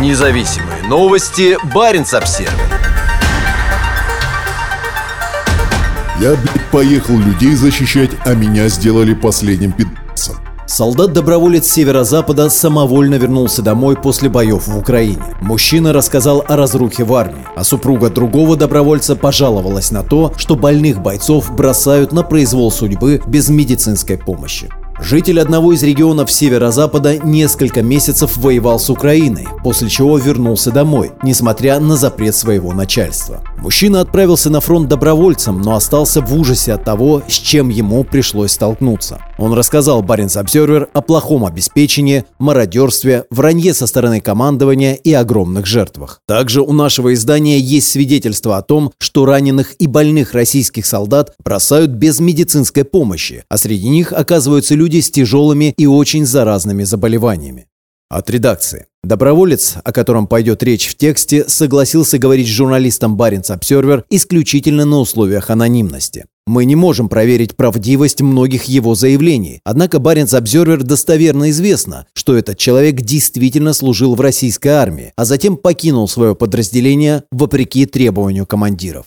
Независимые новости. Барин обсерва Я, блядь, поехал людей защищать, а меня сделали последним пидасом. Солдат-доброволец северо-запада самовольно вернулся домой после боев в Украине. Мужчина рассказал о разрухе в армии, а супруга другого добровольца пожаловалась на то, что больных бойцов бросают на произвол судьбы без медицинской помощи. Житель одного из регионов северо-запада несколько месяцев воевал с Украиной, после чего вернулся домой, несмотря на запрет своего начальства. Мужчина отправился на фронт добровольцем, но остался в ужасе от того, с чем ему пришлось столкнуться. Он рассказал Баренц Обзервер о плохом обеспечении, мародерстве, вранье со стороны командования и огромных жертвах. Также у нашего издания есть свидетельство о том, что раненых и больных российских солдат бросают без медицинской помощи, а среди них оказываются люди с тяжелыми и очень заразными заболеваниями. От редакции. Доброволец, о котором пойдет речь в тексте, согласился говорить с журналистом Баренц Обсервер исключительно на условиях анонимности. Мы не можем проверить правдивость многих его заявлений, однако Баренц Обзервер достоверно известно, что этот человек действительно служил в российской армии, а затем покинул свое подразделение вопреки требованию командиров.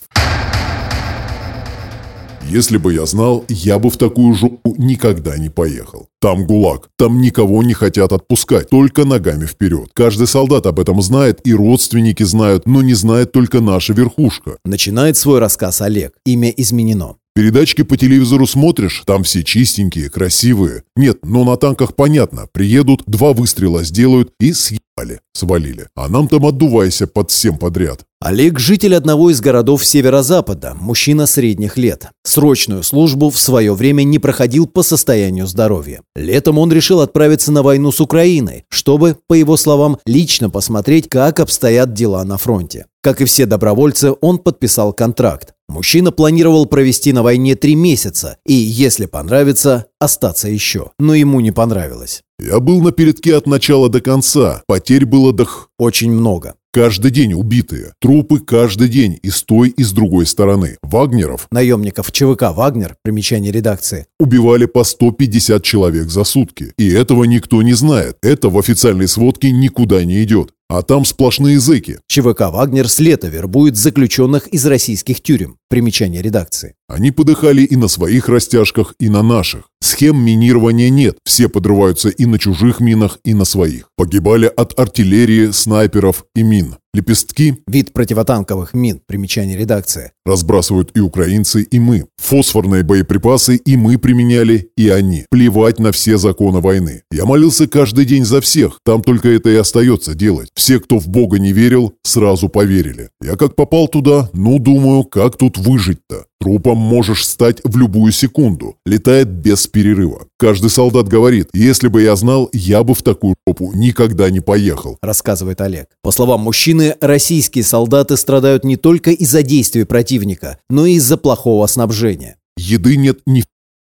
Если бы я знал, я бы в такую жопу никогда не поехал. Там ГУЛАГ, там никого не хотят отпускать, только ногами вперед. Каждый солдат об этом знает, и родственники знают, но не знает только наша верхушка. Начинает свой рассказ Олег. Имя изменено. Передачки по телевизору смотришь, там все чистенькие, красивые. Нет, но на танках понятно. Приедут, два выстрела сделают и съебали, свалили. А нам там отдувайся под всем подряд. Олег – житель одного из городов северо-запада, мужчина средних лет. Срочную службу в свое время не проходил по состоянию здоровья. Летом он решил отправиться на войну с Украиной, чтобы, по его словам, лично посмотреть, как обстоят дела на фронте. Как и все добровольцы, он подписал контракт. Мужчина планировал провести на войне три месяца и, если понравится, остаться еще. Но ему не понравилось. Я был на передке от начала до конца. Потерь было дох... Очень много. Каждый день убитые. Трупы каждый день и с той, и с другой стороны. Вагнеров, Наемников ЧВК «Вагнер», примечание редакции, убивали по 150 человек за сутки. И этого никто не знает. Это в официальной сводке никуда не идет. А там сплошные зэки. ЧВК «Вагнер» с лета вербует заключенных из российских тюрем. Примечание редакции. Они подыхали и на своих растяжках, и на наших. Схем минирования нет. Все подрываются и на чужих минах, и на своих. Погибали от артиллерии, снайперов и мин. Лепестки Вид противотанковых мин. Примечание редакции. разбрасывают и украинцы, и мы. Фосфорные боеприпасы и мы применяли, и они. Плевать на все законы войны. Я молился каждый день за всех. Там только это и остается делать. Все, кто в Бога не верил, сразу поверили. Я как попал туда, ну, думаю, как тут выжить-то? Трупом можешь стать в любую секунду. Летает без перерыва. Каждый солдат говорит, если бы я знал, я бы в такую жопу никогда не поехал. рассказывает Олег. По словам мужчины, российские солдаты страдают не только из-за действий противника, но и из-за плохого снабжения. Еды нет ни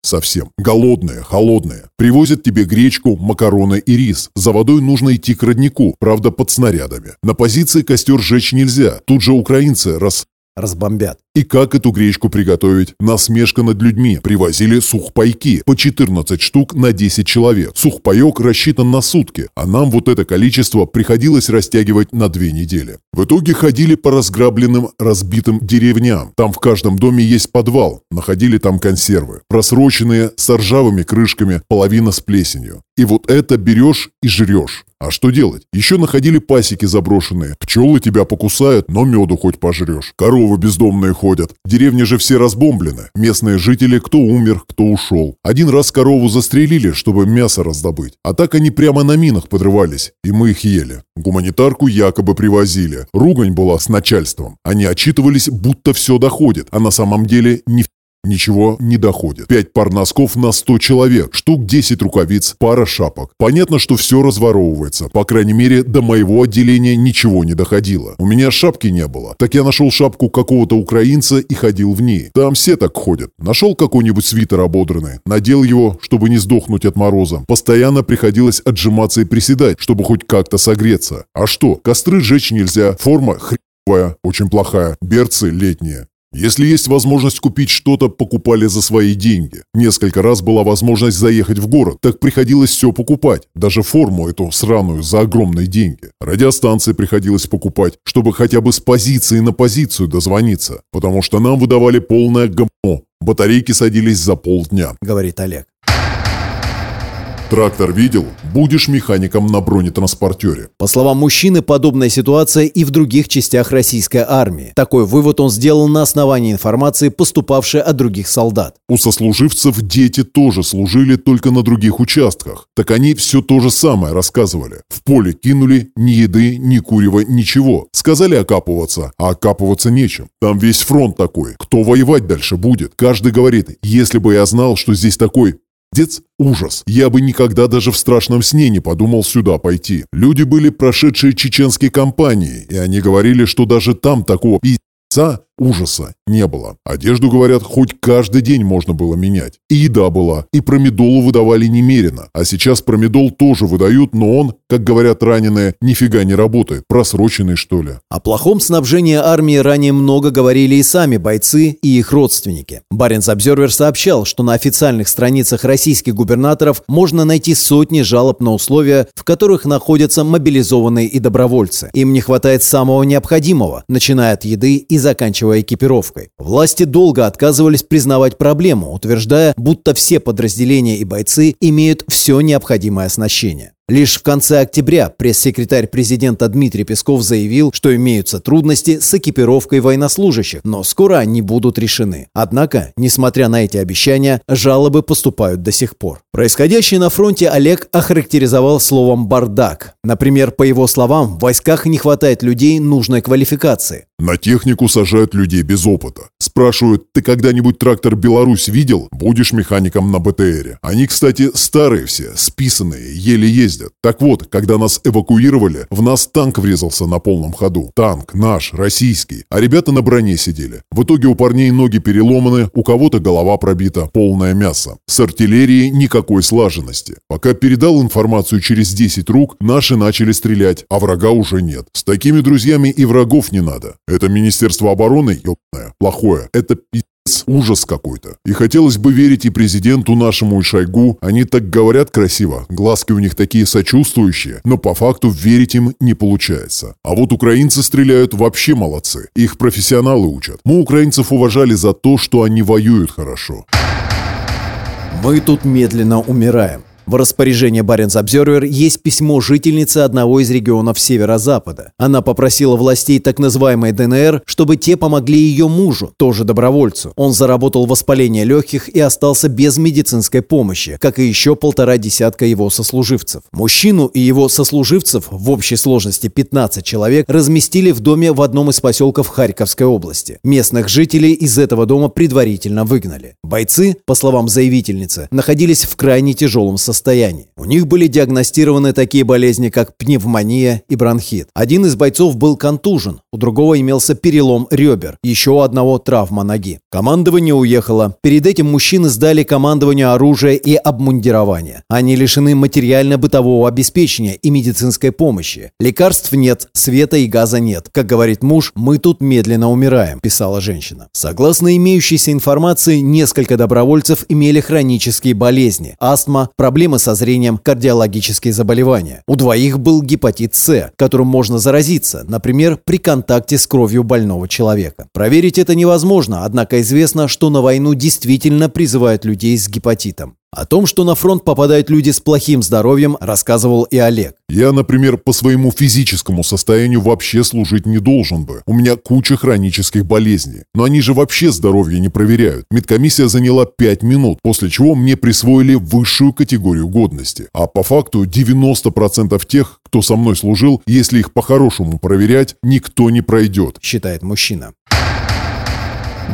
Совсем. Голодные, холодные. Привозят тебе гречку, макароны и рис. За водой нужно идти к роднику, правда под снарядами. На позиции костер жечь нельзя. Тут же украинцы рас... Разбомбят. И как эту гречку приготовить? Насмешка над людьми. Привозили сухпайки. По 14 штук на 10 человек. Сухпайок рассчитан на сутки, а нам вот это количество приходилось растягивать на две недели. В итоге ходили по разграбленным, разбитым деревням. Там в каждом доме есть подвал. Находили там консервы. Просроченные, с ржавыми крышками, половина с плесенью. И вот это берешь и жрешь. А что делать? Еще находили пасеки заброшенные. Пчелы тебя покусают, но меду хоть пожрешь. Коровы бездомные ходят. Деревни же все разбомблены. Местные жители кто умер, кто ушел. Один раз корову застрелили, чтобы мясо раздобыть. А так они прямо на минах подрывались, и мы их ели. Гуманитарку якобы привозили. Ругань была с начальством. Они отчитывались, будто все доходит, а на самом деле ни Ничего не доходит. Пять пар носков на 100 человек, штук 10 рукавиц, пара шапок. Понятно, что все разворовывается. По крайней мере, до моего отделения ничего не доходило. У меня шапки не было. Так я нашел шапку какого-то украинца и ходил в ней. Там все так ходят. Нашел какой-нибудь свитер ободранный, надел его, чтобы не сдохнуть от мороза. Постоянно приходилось отжиматься и приседать, чтобы хоть как-то согреться. А что, костры жечь нельзя, форма хреновая, очень плохая, берцы летние. Если есть возможность купить что-то, покупали за свои деньги. Несколько раз была возможность заехать в город, так приходилось все покупать, даже форму эту сраную за огромные деньги. Радиостанции приходилось покупать, чтобы хотя бы с позиции на позицию дозвониться, потому что нам выдавали полное говно. Батарейки садились за полдня, говорит Олег. Трактор видел? Будешь механиком на бронетранспортере. По словам мужчины, подобная ситуация и в других частях российской армии. Такой вывод он сделал на основании информации, поступавшей от других солдат. У сослуживцев дети тоже служили только на других участках. Так они все то же самое рассказывали. В поле кинули ни еды, ни курева, ничего. Сказали окапываться, а окапываться нечем. Там весь фронт такой. Кто воевать дальше будет? Каждый говорит, если бы я знал, что здесь такой Дец – ужас. Я бы никогда даже в страшном сне не подумал сюда пойти. Люди были прошедшие чеченские кампании, и они говорили, что даже там такого пи***ца ужаса не было. Одежду, говорят, хоть каждый день можно было менять. И еда была, и промедолу выдавали немерено. А сейчас промедол тоже выдают, но он, как говорят раненые, нифига не работает. Просроченный, что ли. О плохом снабжении армии ранее много говорили и сами бойцы, и их родственники. Баренц Обзервер сообщал, что на официальных страницах российских губернаторов можно найти сотни жалоб на условия, в которых находятся мобилизованные и добровольцы. Им не хватает самого необходимого, начиная от еды и заканчивая экипировкой. Власти долго отказывались признавать проблему, утверждая, будто все подразделения и бойцы имеют все необходимое оснащение. Лишь в конце октября пресс-секретарь президента Дмитрий Песков заявил, что имеются трудности с экипировкой военнослужащих, но скоро они будут решены. Однако, несмотря на эти обещания, жалобы поступают до сих пор. Происходящее на фронте Олег охарактеризовал словом «бардак». Например, по его словам, в войсках не хватает людей нужной квалификации. На технику сажают людей без опыта. Спрашивают, ты когда-нибудь трактор «Беларусь» видел? Будешь механиком на БТРе. Они, кстати, старые все, списанные, еле ездят ездят. Так вот, когда нас эвакуировали, в нас танк врезался на полном ходу. Танк наш, российский. А ребята на броне сидели. В итоге у парней ноги переломаны, у кого-то голова пробита, полное мясо. С артиллерией никакой слаженности. Пока передал информацию через 10 рук, наши начали стрелять, а врага уже нет. С такими друзьями и врагов не надо. Это Министерство обороны, ёбаное, плохое. Это пи*** ужас какой-то. И хотелось бы верить и президенту нашему, и Шойгу. Они так говорят красиво, глазки у них такие сочувствующие, но по факту верить им не получается. А вот украинцы стреляют вообще молодцы. Их профессионалы учат. Мы украинцев уважали за то, что они воюют хорошо. Мы тут медленно умираем. В распоряжении Баренц Обзервер есть письмо жительницы одного из регионов Северо-Запада. Она попросила властей так называемой ДНР, чтобы те помогли ее мужу, тоже добровольцу. Он заработал воспаление легких и остался без медицинской помощи, как и еще полтора десятка его сослуживцев. Мужчину и его сослуживцев, в общей сложности 15 человек, разместили в доме в одном из поселков Харьковской области. Местных жителей из этого дома предварительно выгнали. Бойцы, по словам заявительницы, находились в крайне тяжелом состоянии состоянии. У них были диагностированы такие болезни, как пневмония и бронхит. Один из бойцов был контужен, у другого имелся перелом ребер, еще у одного травма ноги. Командование уехало. Перед этим мужчины сдали командованию оружие и обмундирование. Они лишены материально-бытового обеспечения и медицинской помощи. Лекарств нет, света и газа нет. Как говорит муж, мы тут медленно умираем, писала женщина. Согласно имеющейся информации, несколько добровольцев имели хронические болезни, астма, проблемы проблемы со зрением, кардиологические заболевания. У двоих был гепатит С, которым можно заразиться, например, при контакте с кровью больного человека. Проверить это невозможно, однако известно, что на войну действительно призывают людей с гепатитом. О том, что на фронт попадают люди с плохим здоровьем, рассказывал и Олег. Я, например, по своему физическому состоянию вообще служить не должен бы. У меня куча хронических болезней. Но они же вообще здоровье не проверяют. Медкомиссия заняла 5 минут, после чего мне присвоили высшую категорию годности. А по факту 90% тех, кто со мной служил, если их по-хорошему проверять, никто не пройдет. Считает мужчина.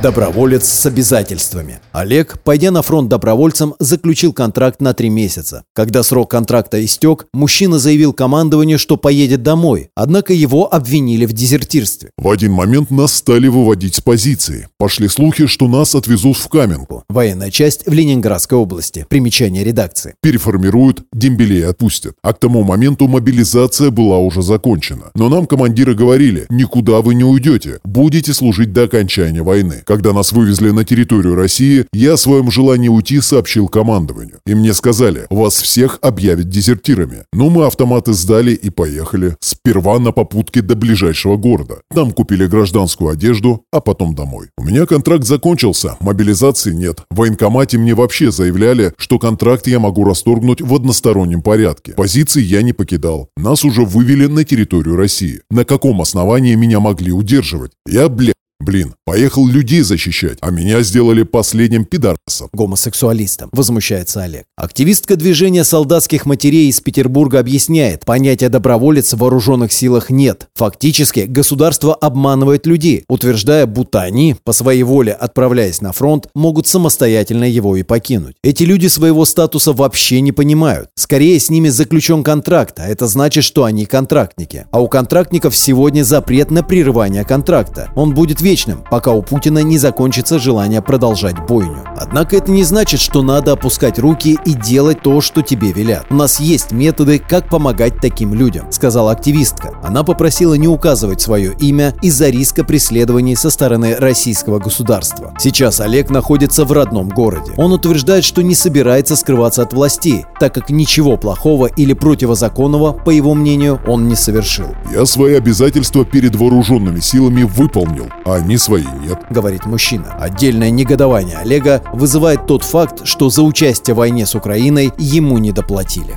Доброволец с обязательствами. Олег, пойдя на фронт добровольцем, заключил контракт на три месяца. Когда срок контракта истек, мужчина заявил командованию, что поедет домой, однако его обвинили в дезертирстве. В один момент нас стали выводить с позиции. Пошли слухи, что нас отвезут в Каменку. Военная часть в Ленинградской области. Примечание редакции. Переформируют, дембелей отпустят. А к тому моменту мобилизация была уже закончена. Но нам командиры говорили, никуда вы не уйдете, будете служить до окончания войны. Когда нас вывезли на территорию России, я о своем желании уйти сообщил командованию. И мне сказали, вас всех объявят дезертирами. Ну, мы автоматы сдали и поехали. Сперва на попутке до ближайшего города. Там купили гражданскую одежду, а потом домой. У меня контракт закончился, мобилизации нет. В военкомате мне вообще заявляли, что контракт я могу расторгнуть в одностороннем порядке. Позиции я не покидал. Нас уже вывели на территорию России. На каком основании меня могли удерживать? Я, бля, Блин, поехал людей защищать, а меня сделали последним пидорасом. Гомосексуалистом, возмущается Олег. Активистка движения солдатских матерей из Петербурга объясняет, понятия доброволец в вооруженных силах нет. Фактически, государство обманывает людей, утверждая, будто они, по своей воле отправляясь на фронт, могут самостоятельно его и покинуть. Эти люди своего статуса вообще не понимают. Скорее, с ними заключен контракт, а это значит, что они контрактники. А у контрактников сегодня запрет на прерывание контракта. Он будет вечным, пока у Путина не закончится желание продолжать бойню. Однако это не значит, что надо опускать руки и делать то, что тебе велят. У нас есть методы, как помогать таким людям, сказала активистка. Она попросила не указывать свое имя из-за риска преследований со стороны российского государства. Сейчас Олег находится в родном городе. Он утверждает, что не собирается скрываться от властей, так как ничего плохого или противозаконного, по его мнению, он не совершил. Я свои обязательства перед вооруженными силами выполнил, а они свои нет. Говорит мужчина. Отдельное негодование Олега вызывает тот факт, что за участие в войне с Украиной ему не доплатили.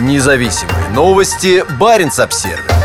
Независимые новости. Барин обсервис